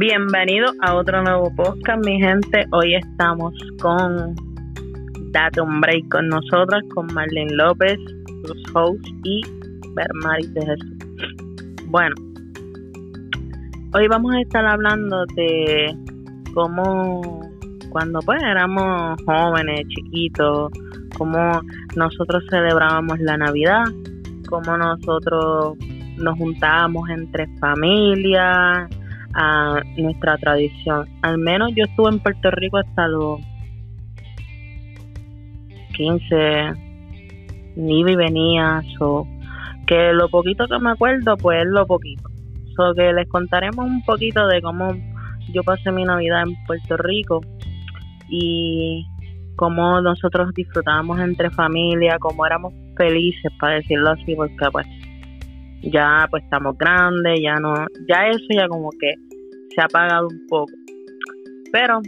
Bienvenido a otro nuevo podcast, mi gente. Hoy estamos con Date un Break con nosotras, con Marlene López, los hosts y Bermaris de Jesús. Bueno, hoy vamos a estar hablando de cómo cuando pues éramos jóvenes, chiquitos, cómo nosotros celebrábamos la Navidad, cómo nosotros nos juntábamos entre familias, a nuestra tradición. Al menos yo estuve en Puerto Rico hasta los 15, ni venía, so, que lo poquito que me acuerdo, pues es lo poquito. So, que les contaremos un poquito de cómo yo pasé mi Navidad en Puerto Rico y cómo nosotros disfrutábamos entre familia, cómo éramos felices, para decirlo así, porque pues ya pues estamos grandes, ya no, ya eso ya como que se ha apagado un poco. Pero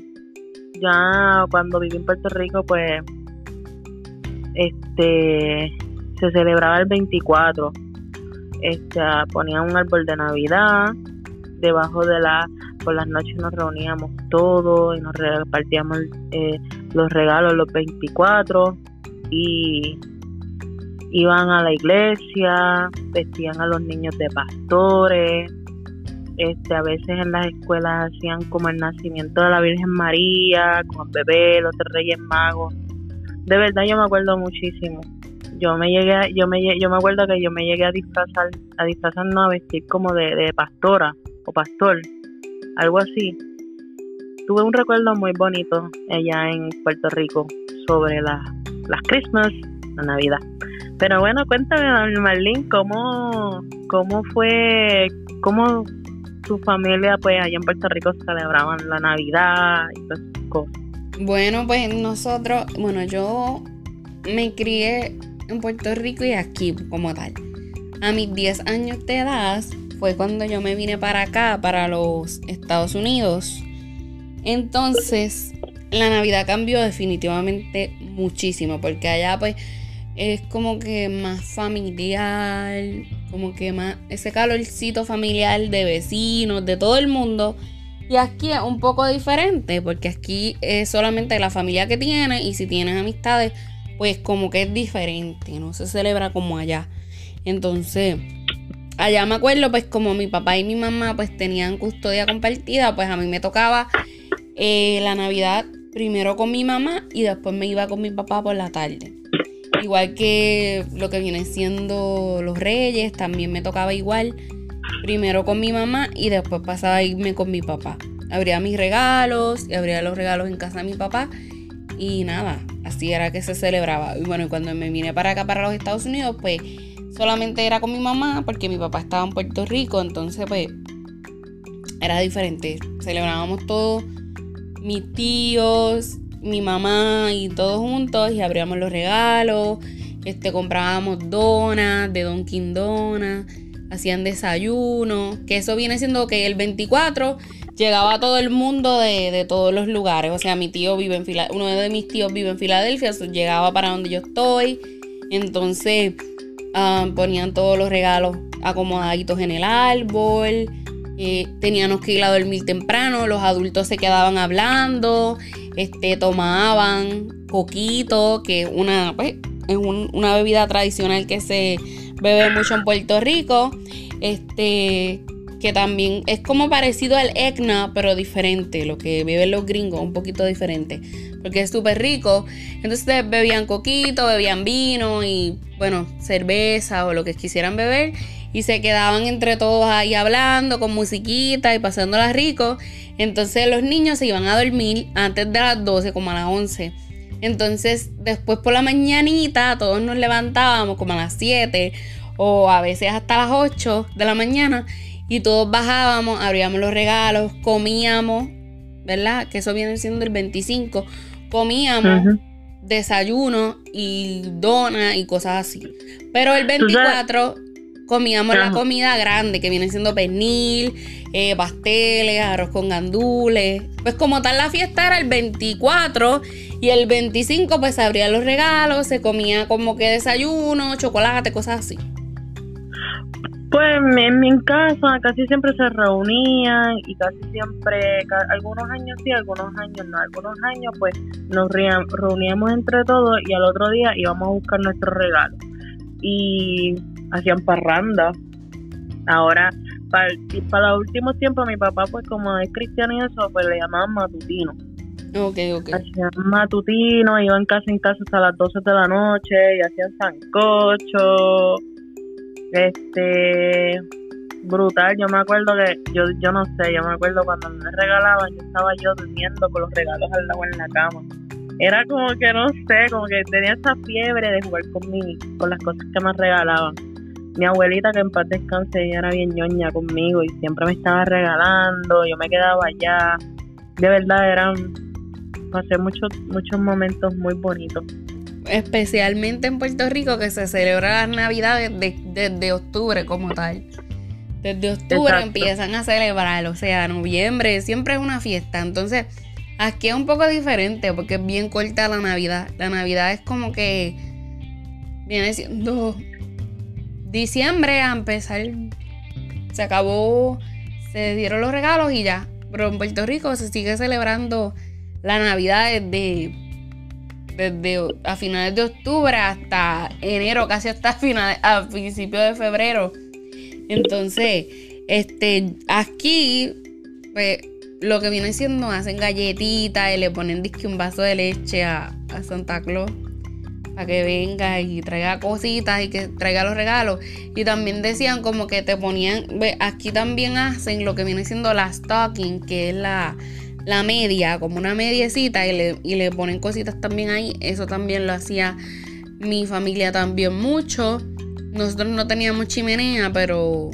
ya cuando viví en Puerto Rico pues este se celebraba el 24 este ponían un árbol de navidad debajo de la por las noches nos reuníamos todos y nos repartíamos eh, los regalos los 24 y iban a la iglesia, vestían a los niños de pastores, este, a veces en las escuelas hacían como el nacimiento de la Virgen María, con el bebé, los Reyes Magos. De verdad yo me acuerdo muchísimo. Yo me llegué, yo me yo me acuerdo que yo me llegué a disfrazar, a disfrazarnos a vestir como de, de pastora o pastor, algo así. Tuve un recuerdo muy bonito allá en Puerto Rico sobre las Christmas, la Navidad. Pero bueno, cuéntame, Marlene, ¿cómo, cómo fue, cómo tu familia, pues allá en Puerto Rico celebraban la Navidad y todas esas cosas? Bueno, pues nosotros, bueno, yo me crié en Puerto Rico y aquí como tal. A mis 10 años de edad fue cuando yo me vine para acá, para los Estados Unidos. Entonces, la Navidad cambió definitivamente muchísimo, porque allá pues es como que más familiar, como que más ese calorcito familiar de vecinos, de todo el mundo. Y aquí es un poco diferente, porque aquí es solamente la familia que tiene y si tienes amistades, pues como que es diferente, no se celebra como allá. Entonces, allá me acuerdo, pues como mi papá y mi mamá pues tenían custodia compartida, pues a mí me tocaba eh, la Navidad primero con mi mamá y después me iba con mi papá por la tarde. Igual que lo que viene siendo los reyes, también me tocaba igual. Primero con mi mamá y después pasaba a irme con mi papá. Abría mis regalos y abría los regalos en casa de mi papá. Y nada, así era que se celebraba. Y bueno, cuando me vine para acá, para los Estados Unidos, pues solamente era con mi mamá porque mi papá estaba en Puerto Rico. Entonces, pues era diferente. Celebrábamos todos mis tíos, mi mamá y todos juntos y abríamos los regalos, este, comprábamos donas de Dunkin' Donuts, hacían desayuno, que eso viene siendo que el 24 llegaba todo el mundo de, todos los lugares, o sea, mi tío vive en Filadelfia, uno de mis tíos vive en Filadelfia, llegaba para donde yo estoy, entonces ah, ponían todos los regalos acomodaditos en el árbol, eh, teníamos que ir a dormir temprano, los adultos se quedaban hablando, este, tomaban coquito, que una, pues, es una bebida tradicional que se bebe mucho en Puerto Rico. Este, que también es como parecido al Egna, pero diferente, lo que beben los gringos, un poquito diferente, porque es súper rico. Entonces bebían coquito, bebían vino y, bueno, cerveza o lo que quisieran beber y se quedaban entre todos ahí hablando con musiquita y pasándola rico. Entonces los niños se iban a dormir antes de las 12, como a las 11. Entonces después por la mañanita todos nos levantábamos como a las 7 o a veces hasta las 8 de la mañana y todos bajábamos, abríamos los regalos, comíamos, ¿verdad? Que eso viene siendo el 25. Comíamos desayuno y dona y cosas así. Pero el 24 comíamos la comida grande, que viene siendo pernil, eh, pasteles, arroz con gandules. Pues como tal la fiesta era el 24 y el 25 pues se abrían los regalos, se comía como que desayuno, chocolate, cosas así. Pues en mi casa casi siempre se reunían y casi siempre, algunos años sí, algunos años no, algunos años pues nos reuníamos entre todos y al otro día íbamos a buscar nuestro regalo y hacían parranda. Ahora, para, para los últimos tiempos mi papá pues como es cristiano y eso, pues le llamaban matutino. Ok, ok. Hacían matutino, iban casi en casa hasta las 12 de la noche y hacían sancocho este, brutal. Yo me acuerdo que, yo, yo no sé, yo me acuerdo cuando me regalaban, yo estaba yo durmiendo con los regalos al lado en la cama. Era como que no sé, como que tenía esa fiebre de jugar con con las cosas que me regalaban. Mi abuelita, que en paz descanse, ella era bien ñoña conmigo y siempre me estaba regalando, yo me quedaba allá. De verdad eran, pasé muchos, muchos momentos muy bonitos especialmente en Puerto Rico, que se celebra las Navidades desde octubre como tal. Desde octubre empiezan a celebrar, o sea, noviembre siempre es una fiesta. Entonces, aquí es un poco diferente porque es bien corta la Navidad. La Navidad es como que viene siendo diciembre a empezar. Se acabó, se dieron los regalos y ya. Pero en Puerto Rico se sigue celebrando la Navidad desde desde a finales de octubre hasta enero, casi hasta finales, a principios de febrero. Entonces, este, aquí, pues, lo que viene siendo, hacen galletitas y le ponen disque un vaso de leche a, a Santa Claus para que venga y traiga cositas y que traiga los regalos. Y también decían como que te ponían, aquí también hacen lo que viene siendo la stocking, que es la, la media, como una mediecita, y le, y le ponen cositas también ahí. Eso también lo hacía mi familia también mucho. Nosotros no teníamos chimenea, pero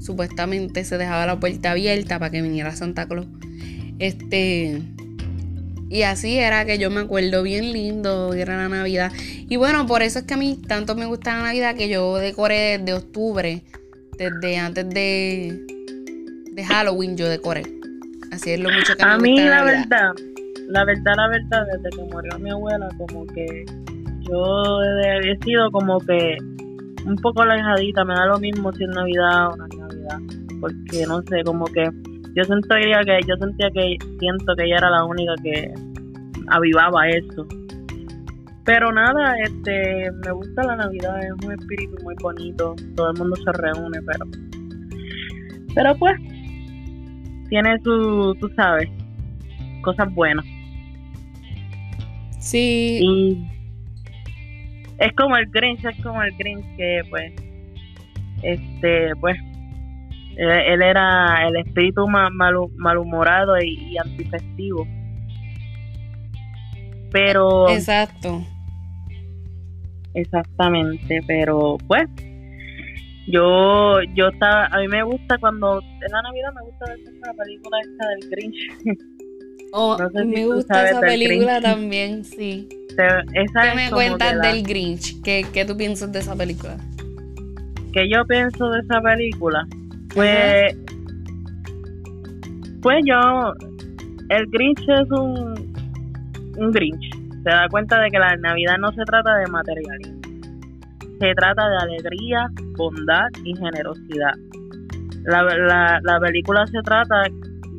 supuestamente se dejaba la puerta abierta para que viniera Santa Claus. Este. Y así era que yo me acuerdo bien lindo, era la Navidad. Y bueno, por eso es que a mí tanto me gusta la Navidad que yo decoré desde octubre, desde antes de, de Halloween yo decoré. Así es lo mucho que A mí la verdad, la verdad, la verdad, desde que murió mi abuela, como que yo he sido como que un poco alejadita, me da lo mismo si es Navidad o no es Navidad, porque no sé, como que yo sentía que yo sentía que siento que ella era la única que avivaba eso. Pero nada, este, me gusta la Navidad, es un espíritu muy bonito, todo el mundo se reúne, pero pero pues tiene su, tú sabes, cosas buenas. Sí. Y es como el Grinch, es como el Grinch que pues, este, pues, él, era el espíritu más malhumorado y, y antifestivo. Pero... Exacto. Exactamente, pero pues yo, yo estaba, a mí me gusta cuando en la Navidad me gusta ver la película esta del Grinch. Oh, me gusta esa película también, sí. esa ¿Qué me cuentas del Grinch? ¿Qué, ¿Qué tú piensas de esa película? ¿Qué yo pienso de esa película? Pues, pues yo, el Grinch es un, un Grinch. Se da cuenta de que la Navidad no se trata de materialismo se trata de alegría, bondad y generosidad. La, la, película se trata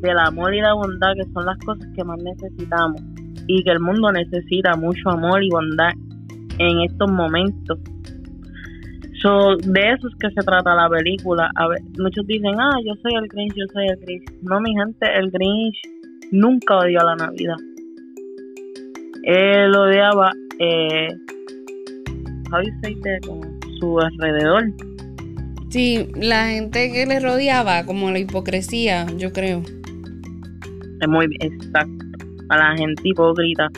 del amor y la bondad, que son las cosas que más necesitamos y que el mundo necesita mucho amor y bondad en estos momentos. So, de eso es que se trata la película. A ver, muchos dicen, ah, yo soy el Grinch, yo soy el Grinch. No, mi gente, el Grinch nunca odió la Navidad. Él odiaba eh, con su alrededor. Sí, la gente que le rodeaba, como la hipocresía, yo creo. Es muy exacto, a la gente hipócrita.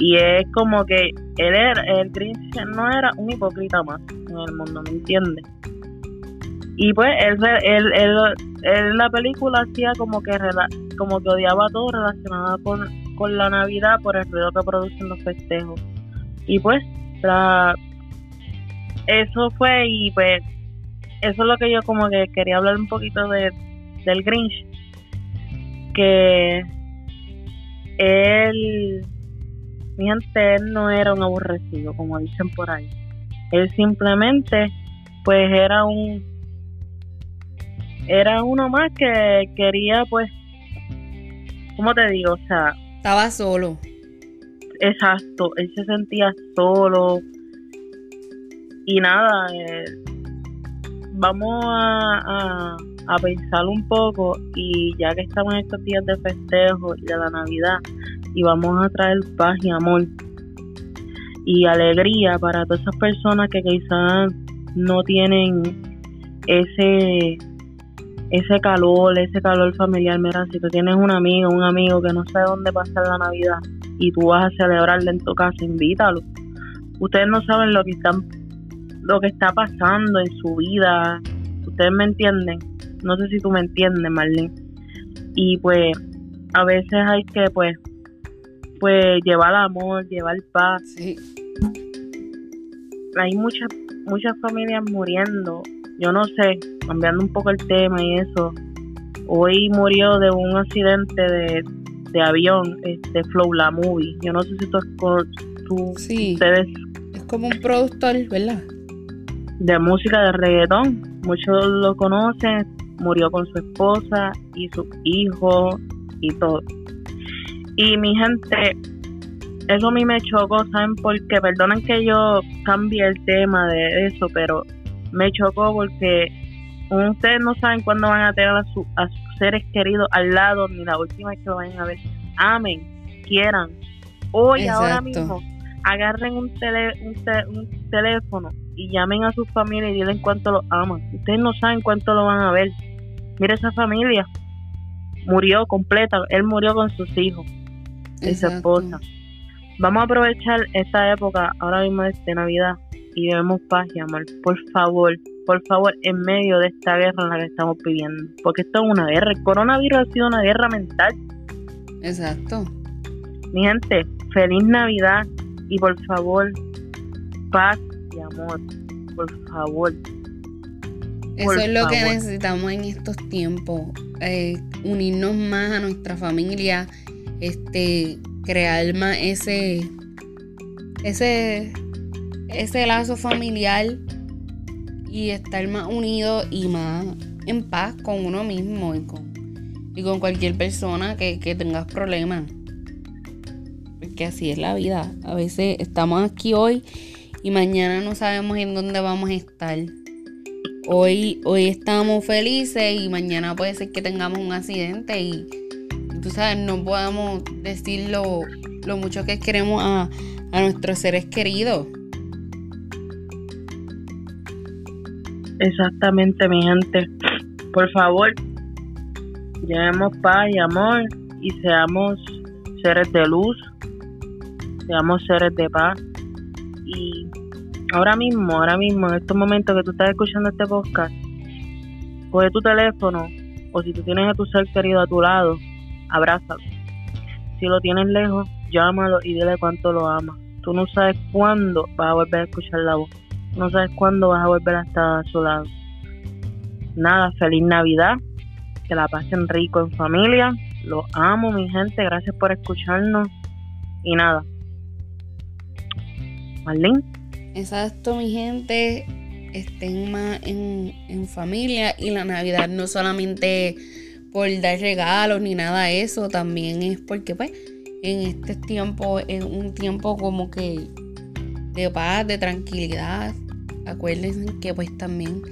Y es como que él era, el Grinch no era un hipócrita más en el mundo, ¿me entiendes? Y pues él, él, él, la película hacía como que como que odiaba todo relacionado con, con la Navidad por el ruido que producen los festejos. Y pues la, eso fue y pues eso es lo que yo como que quería hablar un poquito de del Grinch que él él no era un aborrecido como dicen por ahí él simplemente pues era un era uno más que quería, pues, ¿cómo te digo? O sea... Estaba solo. Exacto, él se sentía solo. Y nada, eh, vamos a, a, pensar un poco y ya que estamos en estos días de festejo y de la Navidad, y vamos a traer paz y amor y alegría para todas esas personas que quizás no tienen ese ese calor, ese calor familiar. Mira, si tú tienes un amigo, un amigo que no sabe dónde pasar la Navidad y tú vas a celebrarle en tu casa, invítalo. Ustedes no saben lo que están lo que está pasando en su vida. Ustedes me entienden. No sé si tú me entiendes, Marlene. Y pues a veces hay que pues pues llevar amor, llevar paz. Sí. Hay muchas muchas familias muriendo. Yo no sé, cambiando un poco el tema y eso. Hoy murió de un accidente de, de avión, este Flow la movie. Yo no sé si tú, tú sí. ustedes es como un productor, ¿verdad? De música de reggaetón. Muchos lo conocen. Murió con su esposa y su hijo y todo. Y mi gente, eso a mí me chocó, ¿saben por qué? Perdonen que yo cambie el tema de eso, pero me chocó porque ustedes no saben cuándo van a tener a, sus seres queridos al lado, ni la última vez que lo vayan a ver. Amen, quieran. Hoy, ahora mismo, agarren un, tele, un, teléfono y llamen a su familia y digan cuánto lo aman. Ustedes no saben cuánto lo van a ver. Mira esa familia. Murió completa. Él murió con sus hijos su esposa. Vamos a aprovechar esta época ahora mismo de Navidad y debemos paz y amor. Por favor, por favor, en medio de esta guerra en la que estamos viviendo. Porque esto es una guerra. El coronavirus ha sido una guerra mental. Exacto. Mi gente, feliz Navidad y por favor, paz y amor. Por favor. Eso es lo que necesitamos en estos tiempos. Eh, unirnos más a nuestra familia. Este, crear más ese, ese, ese lazo familiar y estar más unido y más en paz con uno mismo y con, y con cualquier persona que, que tengas problemas. Porque así es la vida. A veces estamos aquí hoy y mañana no sabemos en dónde vamos a estar. Hoy, hoy estamos felices y mañana puede ser que tengamos un accidente y tú sabes, no podamos decir lo, mucho que queremos a, nuestros seres queridos. Exactamente, mi gente. Por favor, llevemos paz y amor y seamos seres de luz, seamos seres de paz. Y ahora mismo, ahora mismo, en estos momentos que tú estás escuchando este podcast, coge tu teléfono o si tú tienes a tu ser querido a tu lado, abrázalo. Si lo tienes lejos, llámalo y dile cuánto lo amas. Tú no sabes cuándo vas a volver a escuchar la voz. No sabes cuándo vas a volver a estar a su lado. Nada, feliz Navidad. Que la pasen rico en familia. Los amo, mi gente. Gracias por escucharnos. Y nada. Marlene. Exacto, mi gente. Estén más en, en familia. Y la Navidad no solamente por dar regalos ni nada de eso, también es porque pues en este tiempo es un tiempo como que de paz, de tranquilidad. Acuérdense que pues también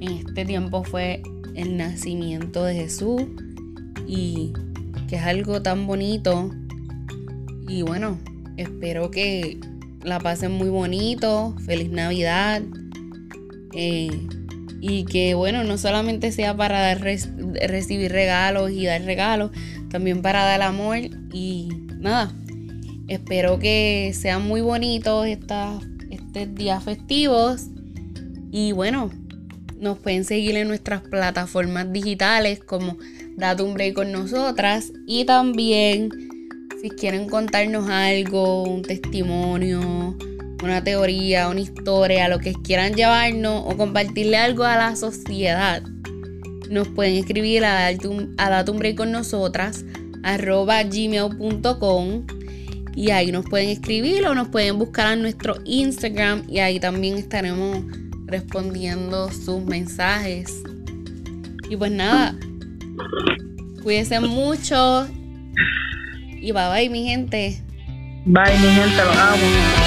en este tiempo fue el nacimiento de Jesús y que es algo tan bonito. Y bueno, espero que la pasen muy bonito. Feliz Navidad. Eh, y que bueno, no solamente sea para recibir regalos y dar regalos, también para dar amor y nada. Espero que sean muy bonitos estos, estos días festivos y bueno, nos pueden seguir en nuestras plataformas digitales como Date un Break con nosotras y también si quieren contarnos algo, un testimonio, una teoría, una historia, lo que quieran llevarnos o compartirle algo a la sociedad, nos pueden escribir a, a Datumbre con nosotras arroba gmail.com y ahí nos pueden escribir o nos pueden buscar en nuestro Instagram y ahí también estaremos respondiendo sus mensajes. Y pues nada, cuídense mucho. Y bye bye, mi gente. Bye, mi gente, los amo.